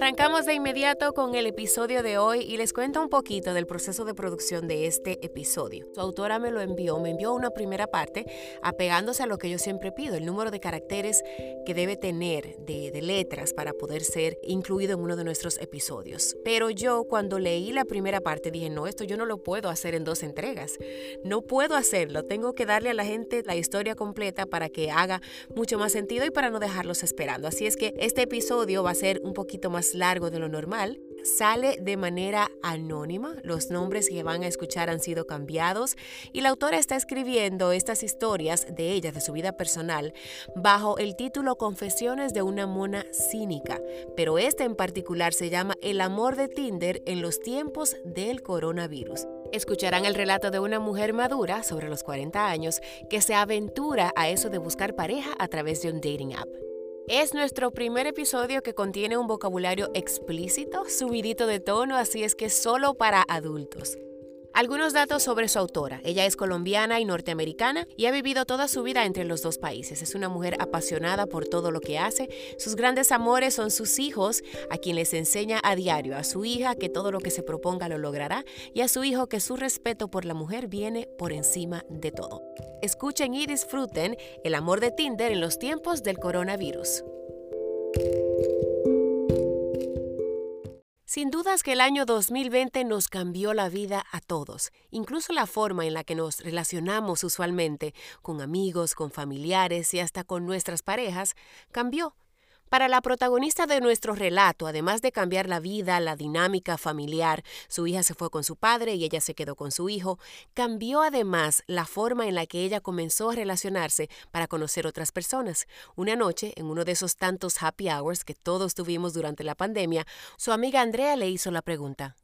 Arrancamos de inmediato con el episodio de hoy y les cuento un poquito del proceso de producción de este episodio. Su autora me lo envió, me envió una primera parte apegándose a lo que yo siempre pido, el número de caracteres que debe tener de, de letras para poder ser incluido en uno de nuestros episodios. Pero yo cuando leí la primera parte dije, no, esto yo no lo puedo hacer en dos entregas. No puedo hacerlo, tengo que darle a la gente la historia completa para que haga mucho más sentido y para no dejarlos esperando. Así es que este episodio va a ser un poquito más largo de lo normal. Sale de manera anónima, los nombres que van a escuchar han sido cambiados y la autora está escribiendo estas historias de ella, de su vida personal, bajo el título Confesiones de una mona cínica, pero este en particular se llama El amor de Tinder en los tiempos del coronavirus. Escucharán el relato de una mujer madura sobre los 40 años que se aventura a eso de buscar pareja a través de un dating app. Es nuestro primer episodio que contiene un vocabulario explícito, subidito de tono, así es que solo para adultos. Algunos datos sobre su autora. Ella es colombiana y norteamericana y ha vivido toda su vida entre los dos países. Es una mujer apasionada por todo lo que hace. Sus grandes amores son sus hijos, a quien les enseña a diario, a su hija que todo lo que se proponga lo logrará y a su hijo que su respeto por la mujer viene por encima de todo. Escuchen y disfruten el amor de Tinder en los tiempos del coronavirus. Sin dudas que el año 2020 nos cambió la vida a todos, incluso la forma en la que nos relacionamos usualmente con amigos, con familiares y hasta con nuestras parejas cambió. Para la protagonista de nuestro relato, además de cambiar la vida, la dinámica familiar, su hija se fue con su padre y ella se quedó con su hijo, cambió además la forma en la que ella comenzó a relacionarse para conocer otras personas. Una noche, en uno de esos tantos happy hours que todos tuvimos durante la pandemia, su amiga Andrea le hizo la pregunta,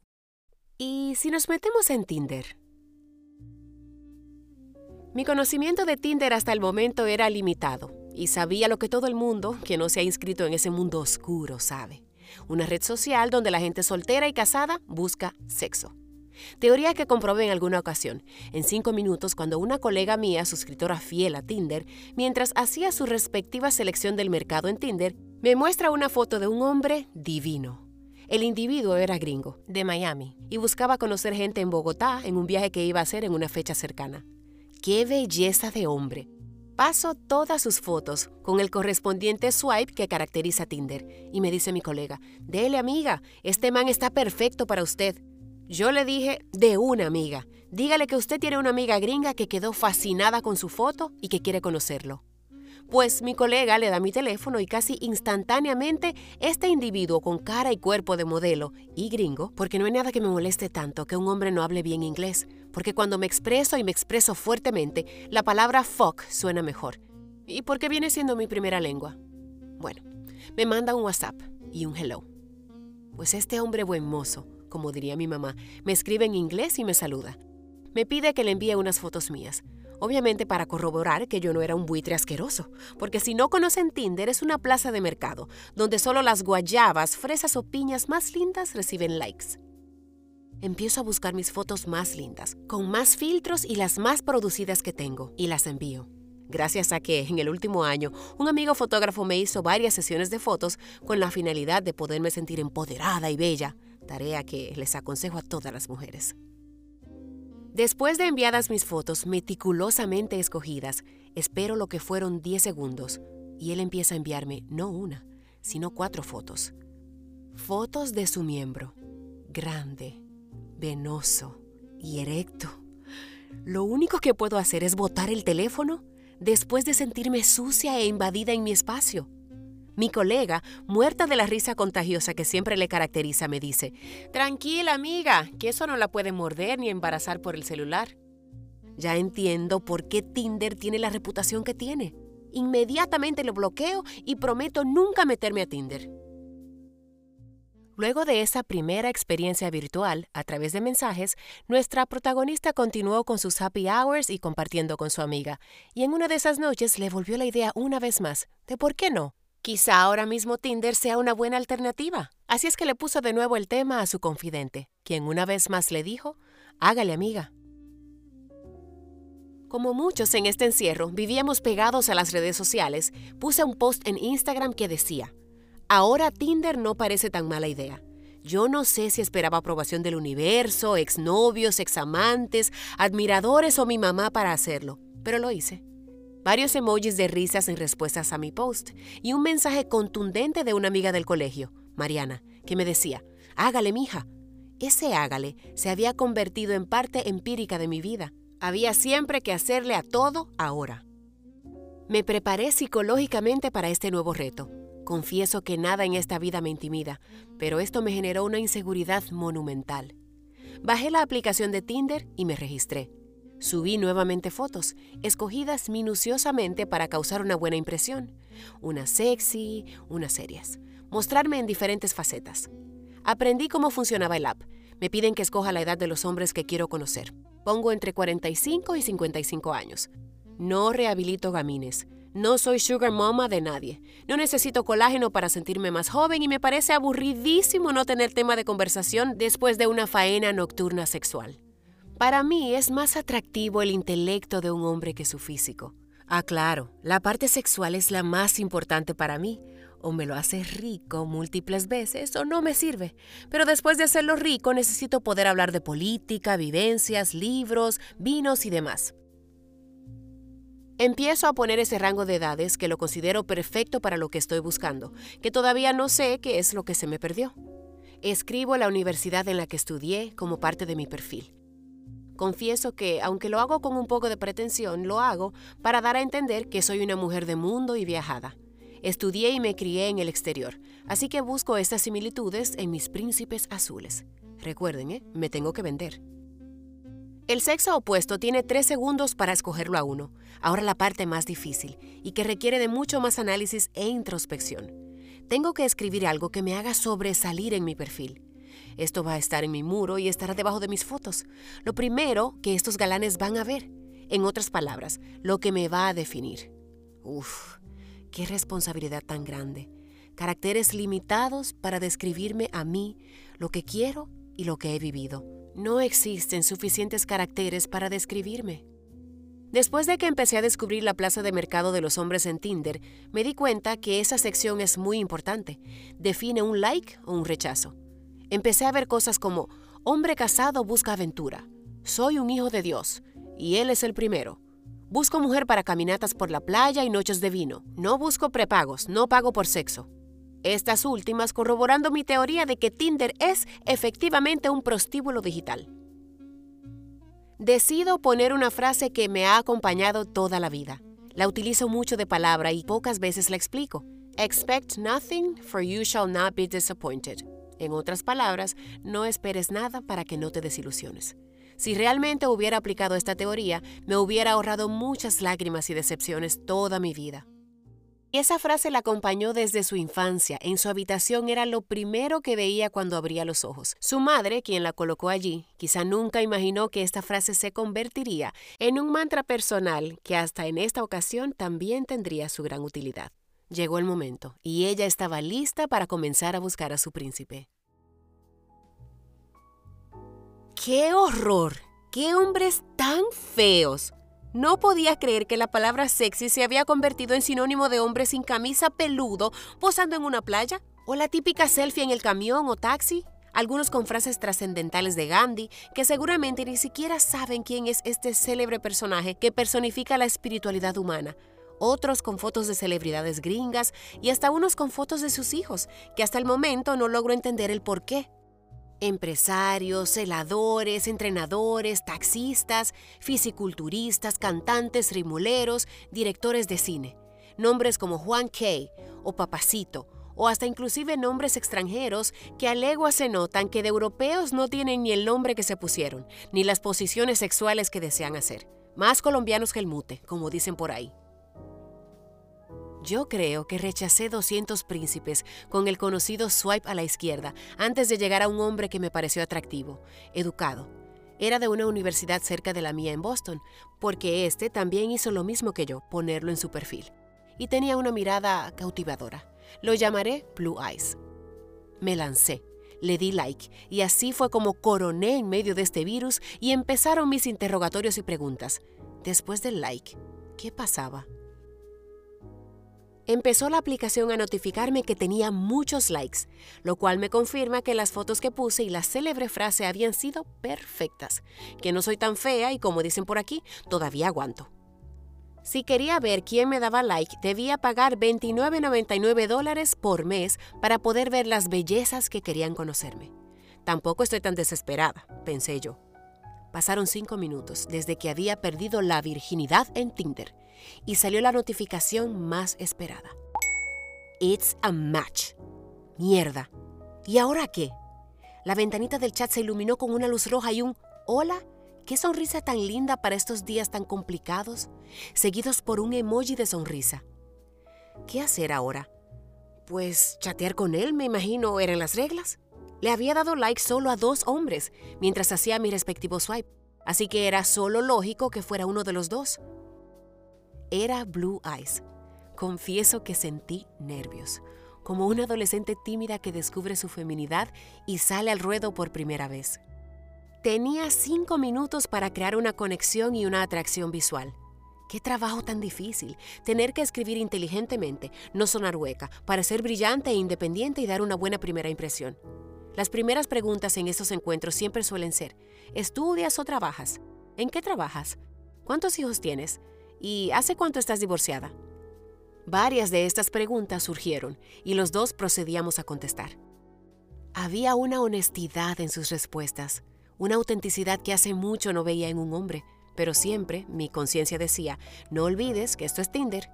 ¿y si nos metemos en Tinder? Mi conocimiento de Tinder hasta el momento era limitado y sabía lo que todo el mundo que no se ha inscrito en ese mundo oscuro sabe. Una red social donde la gente soltera y casada busca sexo. Teoría que comprobé en alguna ocasión, en cinco minutos cuando una colega mía, suscriptora fiel a Tinder, mientras hacía su respectiva selección del mercado en Tinder, me muestra una foto de un hombre divino. El individuo era gringo, de Miami, y buscaba conocer gente en Bogotá en un viaje que iba a hacer en una fecha cercana. ¡Qué belleza de hombre! Paso todas sus fotos con el correspondiente swipe que caracteriza Tinder y me dice mi colega, dele amiga, este man está perfecto para usted. Yo le dije, de una amiga, dígale que usted tiene una amiga gringa que quedó fascinada con su foto y que quiere conocerlo. Pues mi colega le da mi teléfono y casi instantáneamente este individuo con cara y cuerpo de modelo y gringo, porque no hay nada que me moleste tanto que un hombre no hable bien inglés, porque cuando me expreso y me expreso fuertemente, la palabra fuck suena mejor. ¿Y por qué viene siendo mi primera lengua? Bueno, me manda un WhatsApp y un hello. Pues este hombre buen mozo, como diría mi mamá, me escribe en inglés y me saluda. Me pide que le envíe unas fotos mías obviamente para corroborar que yo no era un buitre asqueroso, porque si no conocen Tinder es una plaza de mercado, donde solo las guayabas, fresas o piñas más lindas reciben likes. Empiezo a buscar mis fotos más lindas, con más filtros y las más producidas que tengo, y las envío. Gracias a que en el último año un amigo fotógrafo me hizo varias sesiones de fotos con la finalidad de poderme sentir empoderada y bella, tarea que les aconsejo a todas las mujeres. Después de enviadas mis fotos meticulosamente escogidas, espero lo que fueron 10 segundos y él empieza a enviarme no una, sino cuatro fotos. Fotos de su miembro, grande, venoso y erecto. Lo único que puedo hacer es botar el teléfono después de sentirme sucia e invadida en mi espacio. Mi colega, muerta de la risa contagiosa que siempre le caracteriza, me dice, Tranquila amiga, que eso no la puede morder ni embarazar por el celular. Ya entiendo por qué Tinder tiene la reputación que tiene. Inmediatamente lo bloqueo y prometo nunca meterme a Tinder. Luego de esa primera experiencia virtual, a través de mensajes, nuestra protagonista continuó con sus happy hours y compartiendo con su amiga, y en una de esas noches le volvió la idea una vez más de por qué no. Quizá ahora mismo Tinder sea una buena alternativa. Así es que le puso de nuevo el tema a su confidente, quien una vez más le dijo, hágale amiga. Como muchos en este encierro vivíamos pegados a las redes sociales, puse un post en Instagram que decía, Ahora Tinder no parece tan mala idea. Yo no sé si esperaba aprobación del universo, exnovios, examantes, admiradores o mi mamá para hacerlo, pero lo hice. Varios emojis de risas en respuestas a mi post y un mensaje contundente de una amiga del colegio, Mariana, que me decía, hágale, mija. Ese hágale se había convertido en parte empírica de mi vida. Había siempre que hacerle a todo ahora. Me preparé psicológicamente para este nuevo reto Confieso que nada en esta vida me intimida, pero esto me generó una inseguridad monumental. Bajé la aplicación de Tinder y me registré. Subí nuevamente fotos, escogidas minuciosamente para causar una buena impresión. Unas sexy, unas serias. Mostrarme en diferentes facetas. Aprendí cómo funcionaba el app. Me piden que escoja la edad de los hombres que quiero conocer. Pongo entre 45 y 55 años. No rehabilito gamines. No soy sugar mama de nadie. No necesito colágeno para sentirme más joven y me parece aburridísimo no tener tema de conversación después de una faena nocturna sexual. Para mí es más atractivo el intelecto de un hombre que su físico. Ah, claro, la parte sexual es la más importante para mí. O me lo hace rico múltiples veces o no me sirve. Pero después de hacerlo rico necesito poder hablar de política, vivencias, libros, vinos y demás. Empiezo a poner ese rango de edades que lo considero perfecto para lo que estoy buscando, que todavía no sé qué es lo que se me perdió. Escribo la universidad en la que estudié como parte de mi perfil. Confieso que, aunque lo hago con un poco de pretensión, lo hago para dar a entender que soy una mujer de mundo y viajada. Estudié y me crié en el exterior, así que busco estas similitudes en mis príncipes azules. Recuerden, ¿eh? me tengo que vender. El sexo opuesto tiene tres segundos para escogerlo a uno. Ahora la parte más difícil y que requiere de mucho más análisis e introspección. Tengo que escribir algo que me haga sobresalir en mi perfil. Esto va a estar en mi muro y estará debajo de mis fotos. Lo primero que estos galanes van a ver. En otras palabras, lo que me va a definir. Uf, qué responsabilidad tan grande. Caracteres limitados para describirme a mí, lo que quiero y lo que he vivido. No existen suficientes caracteres para describirme. Después de que empecé a descubrir la plaza de mercado de los hombres en Tinder, me di cuenta que esa sección es muy importante. Define un like o un rechazo. Empecé a ver cosas como, hombre casado busca aventura, soy un hijo de Dios, y él es el primero. Busco mujer para caminatas por la playa y noches de vino. No busco prepagos, no pago por sexo. Estas últimas corroborando mi teoría de que Tinder es efectivamente un prostíbulo digital. Decido poner una frase que me ha acompañado toda la vida. La utilizo mucho de palabra y pocas veces la explico. Expect nothing, for you shall not be disappointed. En otras palabras, no esperes nada para que no te desilusiones. Si realmente hubiera aplicado esta teoría, me hubiera ahorrado muchas lágrimas y decepciones toda mi vida. Esa frase la acompañó desde su infancia. En su habitación era lo primero que veía cuando abría los ojos. Su madre, quien la colocó allí, quizá nunca imaginó que esta frase se convertiría en un mantra personal que hasta en esta ocasión también tendría su gran utilidad. Llegó el momento y ella estaba lista para comenzar a buscar a su príncipe. ¡Qué horror! ¡Qué hombres tan feos! No podía creer que la palabra sexy se había convertido en sinónimo de hombre sin camisa peludo posando en una playa. O la típica selfie en el camión o taxi. Algunos con frases trascendentales de Gandhi, que seguramente ni siquiera saben quién es este célebre personaje que personifica la espiritualidad humana. Otros con fotos de celebridades gringas y hasta unos con fotos de sus hijos, que hasta el momento no logro entender el por qué. Empresarios, celadores, entrenadores, taxistas, fisiculturistas, cantantes, rimuleros, directores de cine. Nombres como Juan Kay o Papacito, o hasta inclusive nombres extranjeros que a legua se notan que de europeos no tienen ni el nombre que se pusieron, ni las posiciones sexuales que desean hacer. Más colombianos que el mute, como dicen por ahí. Yo creo que rechacé 200 príncipes con el conocido swipe a la izquierda antes de llegar a un hombre que me pareció atractivo, educado. Era de una universidad cerca de la mía en Boston, porque este también hizo lo mismo que yo, ponerlo en su perfil. Y tenía una mirada cautivadora. Lo llamaré Blue Eyes. Me lancé, le di like, y así fue como coroné en medio de este virus y empezaron mis interrogatorios y preguntas. Después del like, ¿qué pasaba? Empezó la aplicación a notificarme que tenía muchos likes, lo cual me confirma que las fotos que puse y la célebre frase habían sido perfectas, que no soy tan fea y como dicen por aquí, todavía aguanto. Si quería ver quién me daba like, debía pagar 29.99 dólares por mes para poder ver las bellezas que querían conocerme. Tampoco estoy tan desesperada, pensé yo. Pasaron cinco minutos desde que había perdido la virginidad en Tinder y salió la notificación más esperada. It's a match. Mierda. ¿Y ahora qué? La ventanita del chat se iluminó con una luz roja y un hola. Qué sonrisa tan linda para estos días tan complicados, seguidos por un emoji de sonrisa. ¿Qué hacer ahora? Pues chatear con él, me imagino, eran las reglas. Le había dado like solo a dos hombres mientras hacía mi respectivo swipe, así que era solo lógico que fuera uno de los dos. Era Blue Eyes. Confieso que sentí nervios, como una adolescente tímida que descubre su feminidad y sale al ruedo por primera vez. Tenía cinco minutos para crear una conexión y una atracción visual. Qué trabajo tan difícil, tener que escribir inteligentemente, no sonar hueca, para ser brillante e independiente y dar una buena primera impresión. Las primeras preguntas en estos encuentros siempre suelen ser, ¿estudias o trabajas? ¿En qué trabajas? ¿Cuántos hijos tienes? ¿Y hace cuánto estás divorciada? Varias de estas preguntas surgieron y los dos procedíamos a contestar. Había una honestidad en sus respuestas, una autenticidad que hace mucho no veía en un hombre, pero siempre mi conciencia decía, no olvides que esto es Tinder,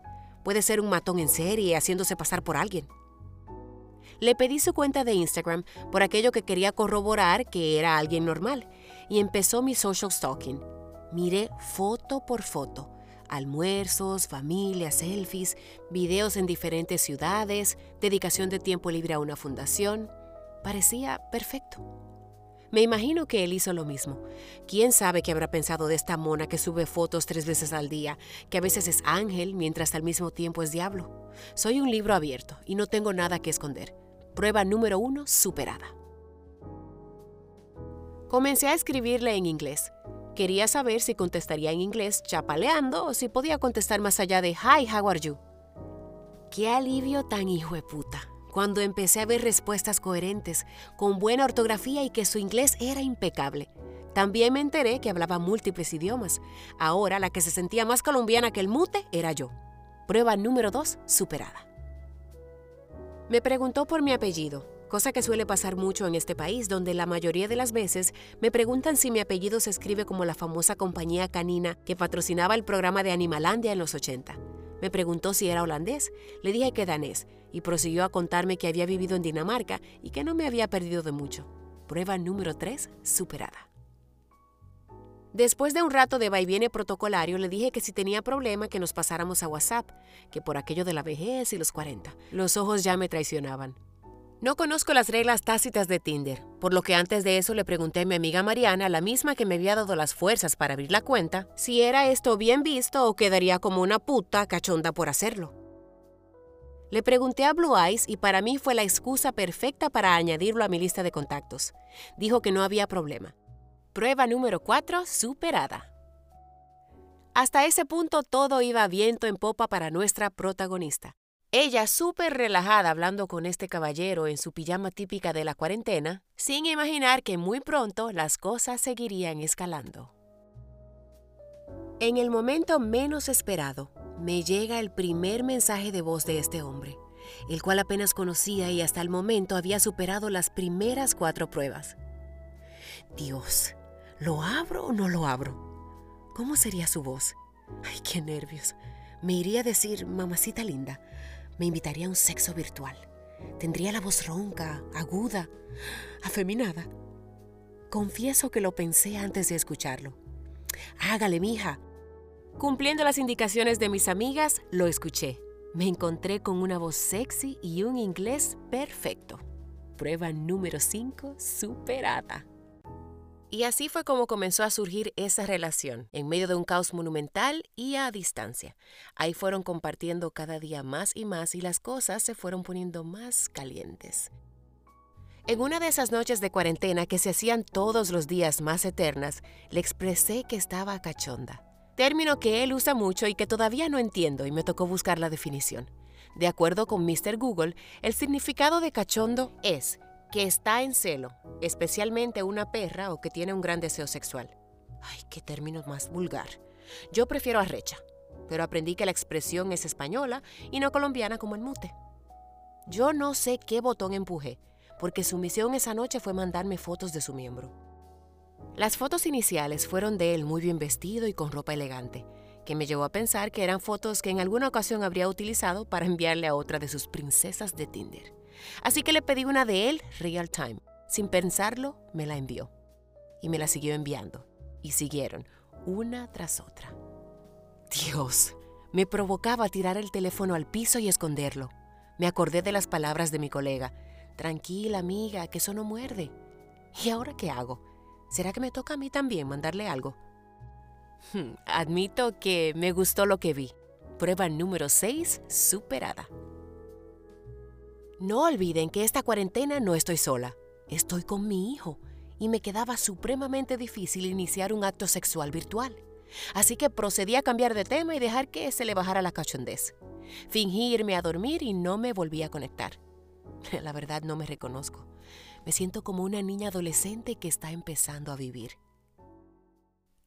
puede ser un matón en serie haciéndose pasar por alguien. Le pedí su cuenta de Instagram por aquello que quería corroborar que era alguien normal y empezó mi social stalking. Miré foto por foto, almuerzos, familias, selfies, videos en diferentes ciudades, dedicación de tiempo libre a una fundación. Parecía perfecto. Me imagino que él hizo lo mismo. ¿Quién sabe qué habrá pensado de esta mona que sube fotos tres veces al día, que a veces es ángel mientras al mismo tiempo es diablo? Soy un libro abierto y no tengo nada que esconder. Prueba número uno superada. Comencé a escribirle en inglés. Quería saber si contestaría en inglés chapaleando o si podía contestar más allá de Hi, how are you? Qué alivio tan hijo de puta cuando empecé a ver respuestas coherentes, con buena ortografía y que su inglés era impecable. También me enteré que hablaba múltiples idiomas. Ahora la que se sentía más colombiana que el mute era yo. Prueba número 2 superada. Me preguntó por mi apellido cosa que suele pasar mucho en este país, donde la mayoría de las veces me preguntan si mi apellido se escribe como la famosa compañía canina que patrocinaba el programa de Animalandia en los 80. Me preguntó si era holandés, le dije que danés, y prosiguió a contarme que había vivido en Dinamarca y que no me había perdido de mucho. Prueba número 3 superada. Después de un rato de viene protocolario, le dije que si tenía problema que nos pasáramos a WhatsApp, que por aquello de la vejez y los 40. Los ojos ya me traicionaban. No conozco las reglas tácitas de Tinder, por lo que antes de eso le pregunté a mi amiga Mariana, la misma que me había dado las fuerzas para abrir la cuenta, si era esto bien visto o quedaría como una puta cachonda por hacerlo. Le pregunté a Blue Eyes y para mí fue la excusa perfecta para añadirlo a mi lista de contactos. Dijo que no había problema. Prueba número 4 superada. Hasta ese punto todo iba viento en popa para nuestra protagonista. Ella súper relajada hablando con este caballero en su pijama típica de la cuarentena, sin imaginar que muy pronto las cosas seguirían escalando. En el momento menos esperado, me llega el primer mensaje de voz de este hombre, el cual apenas conocía y hasta el momento había superado las primeras cuatro pruebas. Dios, ¿lo abro o no lo abro? ¿Cómo sería su voz? Ay, qué nervios. Me iría a decir, mamacita linda, me invitaría a un sexo virtual. Tendría la voz ronca, aguda, afeminada. Confieso que lo pensé antes de escucharlo. Hágale, mija. Cumpliendo las indicaciones de mis amigas, lo escuché. me encontré con una voz sexy y un inglés perfecto. Prueba número 5 superada. Y así fue como comenzó a surgir esa relación, en medio de un caos monumental y a distancia. Ahí fueron compartiendo cada día más y más y las cosas se fueron poniendo más calientes. En una de esas noches de cuarentena que se hacían todos los días más eternas, le expresé que estaba cachonda. Término que él usa mucho y que todavía no entiendo y me tocó buscar la definición. De acuerdo con Mr. Google, el significado de cachondo es que está en celo, especialmente una perra o que tiene un gran deseo sexual. Ay, qué término más vulgar. Yo prefiero arrecha, pero aprendí que la expresión es española y no colombiana como el mute. Yo no sé qué botón empujé, porque su misión esa noche fue mandarme fotos de su miembro. Las fotos iniciales fueron de él muy bien vestido y con ropa elegante, que me llevó a pensar que eran fotos que en alguna ocasión habría utilizado para enviarle a otra de sus princesas de Tinder. Así que le pedí una de él real time. Sin pensarlo, me la envió. Y me la siguió enviando. Y siguieron, una tras otra. Dios, me provocaba tirar el teléfono al piso y esconderlo. Me acordé de las palabras de mi colega. Tranquila, amiga, que eso no muerde. ¿Y ahora qué hago? ¿Será que me toca a mí también mandarle algo? Hmm, admito que me gustó lo que vi. Prueba número 6 superada. No olviden que esta cuarentena no estoy sola, estoy con mi hijo y me quedaba supremamente difícil iniciar un acto sexual virtual. Así que procedí a cambiar de tema y dejar que se le bajara la cachondez. Fingí irme a dormir y no me volví a conectar. La verdad no me reconozco. Me siento como una niña adolescente que está empezando a vivir.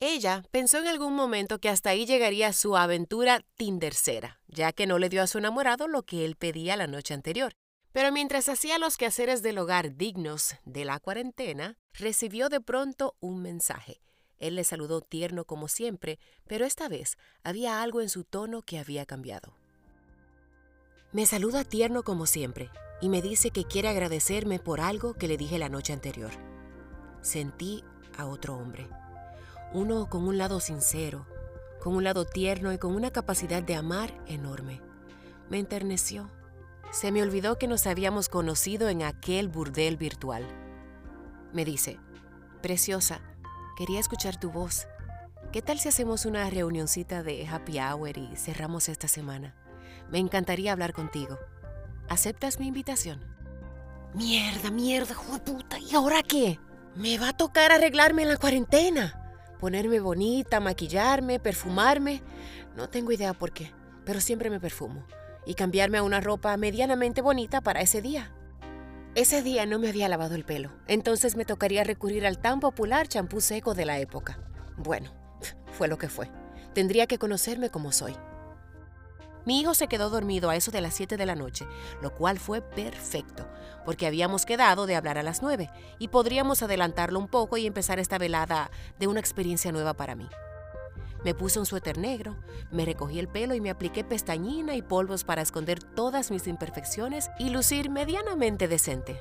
Ella pensó en algún momento que hasta ahí llegaría su aventura tindercera, ya que no le dio a su enamorado lo que él pedía la noche anterior. Pero mientras hacía los quehaceres del hogar dignos de la cuarentena, recibió de pronto un mensaje. Él le saludó tierno como siempre, pero esta vez había algo en su tono que había cambiado. Me saluda tierno como siempre y me dice que quiere agradecerme por algo que le dije la noche anterior. Sentí a otro hombre, uno con un lado sincero, con un lado tierno y con una capacidad de amar enorme. Me enterneció se me olvidó que nos habíamos conocido en aquel burdel virtual. Me dice, Preciosa, quería escuchar tu voz. ¿Qué tal si hacemos una reunioncita de happy hour y cerramos esta semana? Me encantaría hablar contigo. ¿Aceptas mi invitación? Mierda, mierda, joder puta. ¿Y ahora qué? Me va a tocar arreglarme en la cuarentena. Ponerme bonita, maquillarme, perfumarme. No tengo idea por qué, pero siempre me perfumo y cambiarme a una ropa medianamente bonita para ese día. Ese día no me había lavado el pelo, entonces me tocaría recurrir al tan popular champú seco de la época. Bueno, fue lo que fue. Tendría que conocerme como soy. Mi hijo se quedó dormido a eso de las 7 de la noche, lo cual fue perfecto, porque habíamos quedado de hablar a las 9 y podríamos adelantarlo un poco y empezar esta velada de una experiencia nueva para mí. Me puse un suéter negro, me recogí el pelo y me apliqué pestañina y polvos para esconder todas mis imperfecciones y lucir medianamente decente.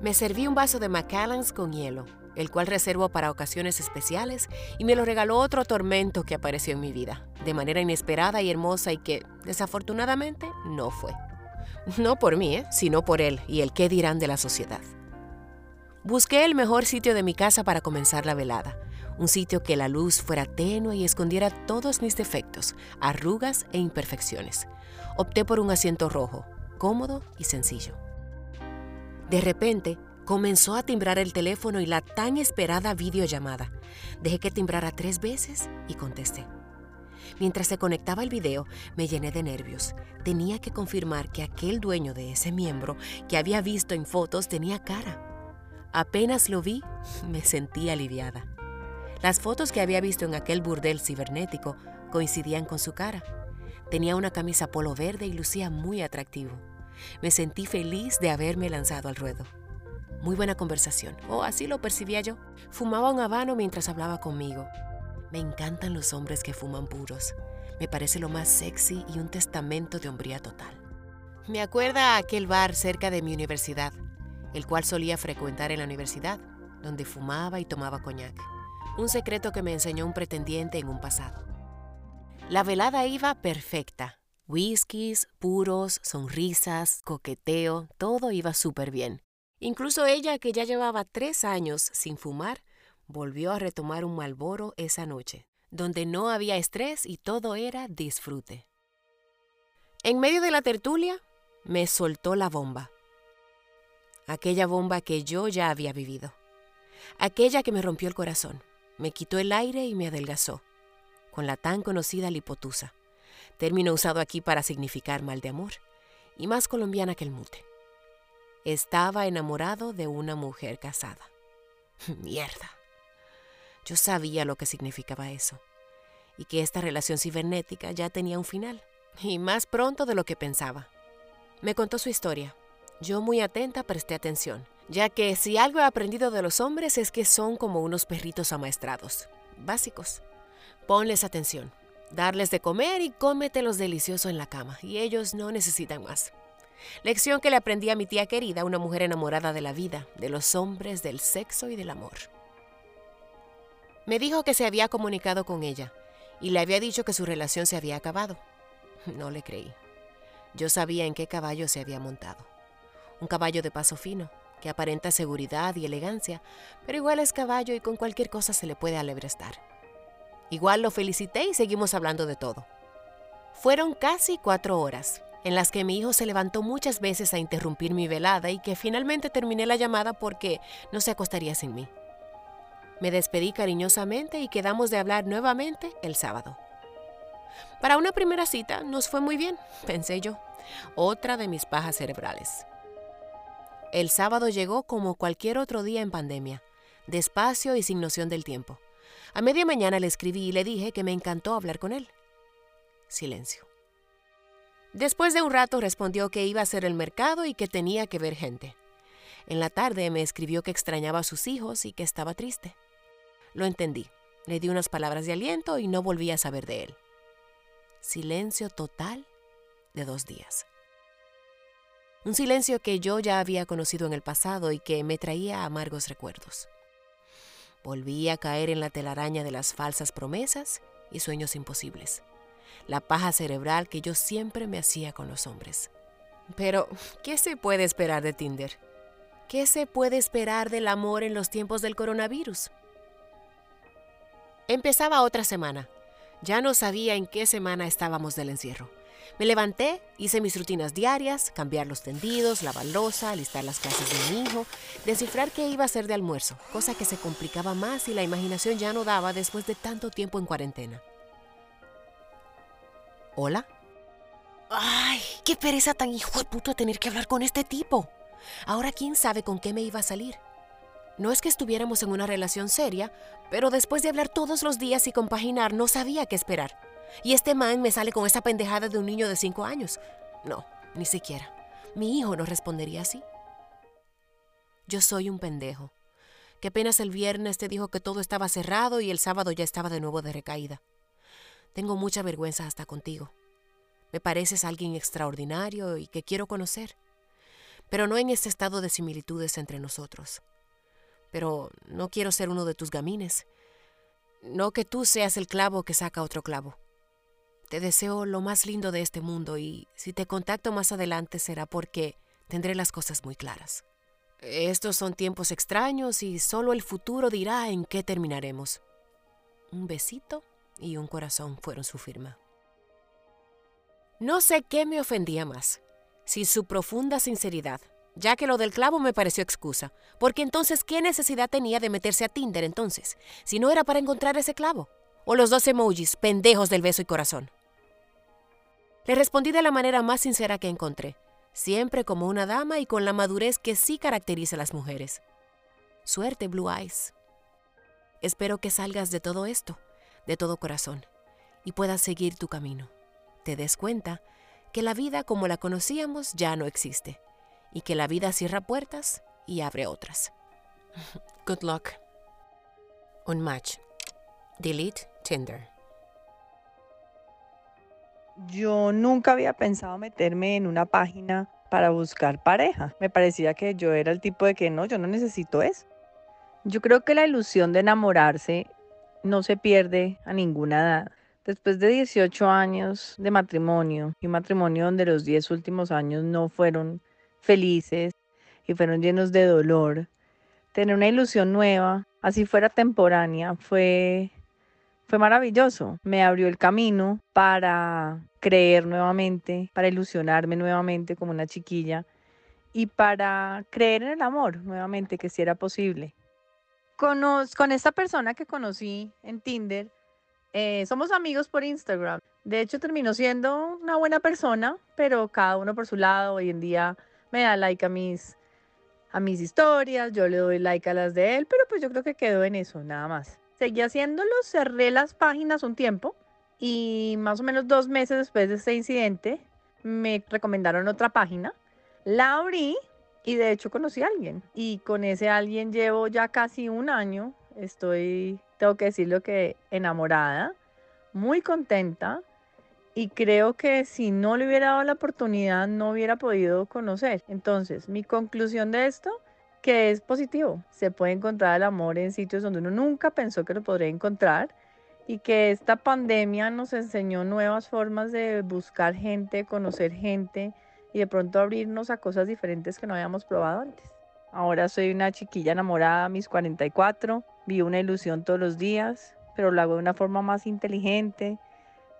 Me serví un vaso de Macallans con hielo, el cual reservo para ocasiones especiales, y me lo regaló otro tormento que apareció en mi vida, de manera inesperada y hermosa y que, desafortunadamente, no fue. No por mí, ¿eh? sino por él y el qué dirán de la sociedad. Busqué el mejor sitio de mi casa para comenzar la velada, un sitio que la luz fuera tenue y escondiera todos mis defectos, arrugas e imperfecciones. Opté por un asiento rojo, cómodo y sencillo. De repente, comenzó a timbrar el teléfono y la tan esperada videollamada. Dejé que timbrara tres veces y contesté. Mientras se conectaba el video, me llené de nervios. Tenía que confirmar que aquel dueño de ese miembro que había visto en fotos tenía cara. Apenas lo vi, me sentí aliviada. Las fotos que había visto en aquel burdel cibernético coincidían con su cara. Tenía una camisa polo verde y lucía muy atractivo. Me sentí feliz de haberme lanzado al ruedo. Muy buena conversación, o así lo percibía yo. Fumaba un habano mientras hablaba conmigo. Me encantan los hombres que fuman puros. Me parece lo más sexy y un testamento de hombría total. Me acuerda aquel bar cerca de mi universidad, el cual solía frecuentar en la universidad, donde fumaba y tomaba coñac un secreto que me enseñó un pretendiente en un pasado. La velada iba perfecta, Whiskies, puros, sonrisas, coqueteo, todo iba súper bien. Incluso ella, que ya llevaba tres años sin fumar, volvió a retomar un malboro esa noche, donde no había estrés y todo era disfrute. En medio de la tertulia, me soltó la bomba. Aquella bomba que yo ya había vivido. Aquella que me rompió el corazón, me quitó el aire y me adelgazó, con la tan conocida lipotusa término usado aquí para significar mal de amor, y más colombiana que el mute. Estaba enamorado de una mujer casada. Mierda. Yo sabía lo que significaba eso, y que esta relación cibernética ya tenía un final, y más pronto de lo que pensaba. Me contó su historia. Yo muy atenta presté atención, ya que si algo he aprendido de los hombres es que son como unos perritos amaestrados, básicos. Ponles atención, darles de comer y cómetelos delicioso en la cama, y ellos no necesitan más. Lección que le aprendí a mi tía querida, una mujer enamorada de la vida, de los hombres, del sexo y del amor. Me dijo que se había comunicado con ella y le había dicho que su relación se había acabado. No le creí. Yo sabía en qué caballo se había montado. Un caballo de paso fino, que aparenta seguridad y elegancia, pero igual es caballo y con cualquier cosa se le puede alebrestar. Igual lo felicité y seguimos hablando de todo. Fueron casi cuatro horas, en las que mi hijo se levantó muchas veces a interrumpir mi velada y que finalmente terminé la llamada porque no se acostaría sin mí. Me despedí cariñosamente y quedamos de hablar nuevamente el sábado. Para una primera cita nos fue muy bien, pensé yo, otra de mis pajas cerebrales. El sábado llegó como cualquier otro día en pandemia, despacio y sin noción del tiempo. A media mañana le escribí y le dije que me encantó hablar con él. Silencio. Después de un rato respondió que iba a hacer el mercado y que tenía que ver gente. En la tarde me escribió que extrañaba a sus hijos y que estaba triste. Lo entendí. Le di unas palabras de aliento y no volví a saber de él. Silencio total de dos días. Un silencio que yo ya había conocido en el pasado y que me traía amargos recuerdos. Volví a caer en la telaraña de las falsas promesas y sueños imposibles. La paja cerebral que yo siempre me hacía con los hombres. Pero, ¿qué se puede esperar de Tinder? ¿Qué se puede esperar del amor en los tiempos del coronavirus? Empezaba otra semana. Ya no sabía en qué semana estábamos del encierro. Me levanté, hice mis rutinas diarias, cambiar los tendidos, lavar losa, alistar las clases de mi hijo, descifrar qué iba a hacer de almuerzo, cosa que se complicaba más y la imaginación ya no daba después de tanto tiempo en cuarentena. ¿Hola? ¡Ay! ¡Qué pereza tan hijo de puto tener que hablar con este tipo! Ahora quién sabe con qué me iba a salir. No es que estuviéramos en una relación seria, pero después de hablar todos los días y compaginar no sabía qué esperar. Y este man me sale con esa pendejada de un niño de cinco años. No, ni siquiera. Mi hijo no respondería así. Yo soy un pendejo, que apenas el viernes te dijo que todo estaba cerrado y el sábado ya estaba de nuevo de recaída. Tengo mucha vergüenza hasta contigo. Me pareces alguien extraordinario y que quiero conocer, pero no en este estado de similitudes entre nosotros. Pero no quiero ser uno de tus gamines. No que tú seas el clavo que saca otro clavo. Te deseo lo más lindo de este mundo y si te contacto más adelante será porque tendré las cosas muy claras. Estos son tiempos extraños y solo el futuro dirá en qué terminaremos. Un besito y un corazón fueron su firma. No sé qué me ofendía más, si su profunda sinceridad, ya que lo del clavo me pareció excusa, porque entonces ¿qué necesidad tenía de meterse a Tinder entonces, si no era para encontrar ese clavo? O los dos emojis, pendejos del beso y corazón. Le respondí de la manera más sincera que encontré, siempre como una dama y con la madurez que sí caracteriza a las mujeres. Suerte, Blue Eyes. Espero que salgas de todo esto, de todo corazón, y puedas seguir tu camino. Te des cuenta que la vida como la conocíamos ya no existe, y que la vida cierra puertas y abre otras. Good luck. Unmatch. Delete Tinder. Yo nunca había pensado meterme en una página para buscar pareja. Me parecía que yo era el tipo de que no, yo no necesito eso. Yo creo que la ilusión de enamorarse no se pierde a ninguna edad, Después de 18 años de matrimonio, y un matrimonio donde los 10 últimos años no fueron felices y fueron llenos de dolor, tener una ilusión nueva, así fuera temporánea, fue, fue maravilloso. Me abrió el camino para creer nuevamente, para ilusionarme nuevamente como una chiquilla y para creer en el amor nuevamente, que si era posible. con esta persona que conocí en Tinder, eh, somos amigos por Instagram. De hecho, terminó siendo una buena persona, pero cada uno por su lado. Hoy en día me da like a mis, a mis historias, yo le doy like a las de él, pero pues yo creo que quedó en eso, nada más. Seguí haciéndolo, cerré las páginas un tiempo y más o menos dos meses después de este incidente me recomendaron otra página. La abrí y de hecho conocí a alguien. Y con ese alguien llevo ya casi un año. Estoy tengo que decirlo que enamorada, muy contenta y creo que si no le hubiera dado la oportunidad no hubiera podido conocer. Entonces, mi conclusión de esto, que es positivo, se puede encontrar el amor en sitios donde uno nunca pensó que lo podría encontrar y que esta pandemia nos enseñó nuevas formas de buscar gente, conocer gente y de pronto abrirnos a cosas diferentes que no habíamos probado antes. Ahora soy una chiquilla enamorada a mis 44 Vivo una ilusión todos los días, pero lo hago de una forma más inteligente,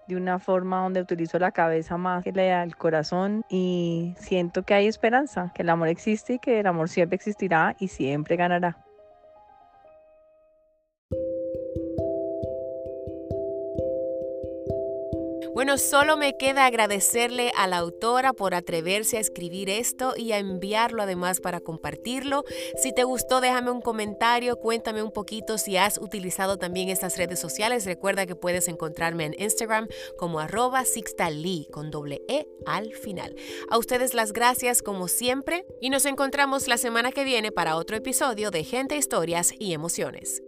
de una forma donde utilizo la cabeza más que el corazón y siento que hay esperanza, que el amor existe y que el amor siempre existirá y siempre ganará. Bueno, solo me queda agradecerle a la autora por atreverse a escribir esto y a enviarlo además para compartirlo. Si te gustó, déjame un comentario, cuéntame un poquito si has utilizado también estas redes sociales. Recuerda que puedes encontrarme en Instagram como arroba sixtalee con doble E al final. A ustedes las gracias como siempre y nos encontramos la semana que viene para otro episodio de Gente, Historias y Emociones.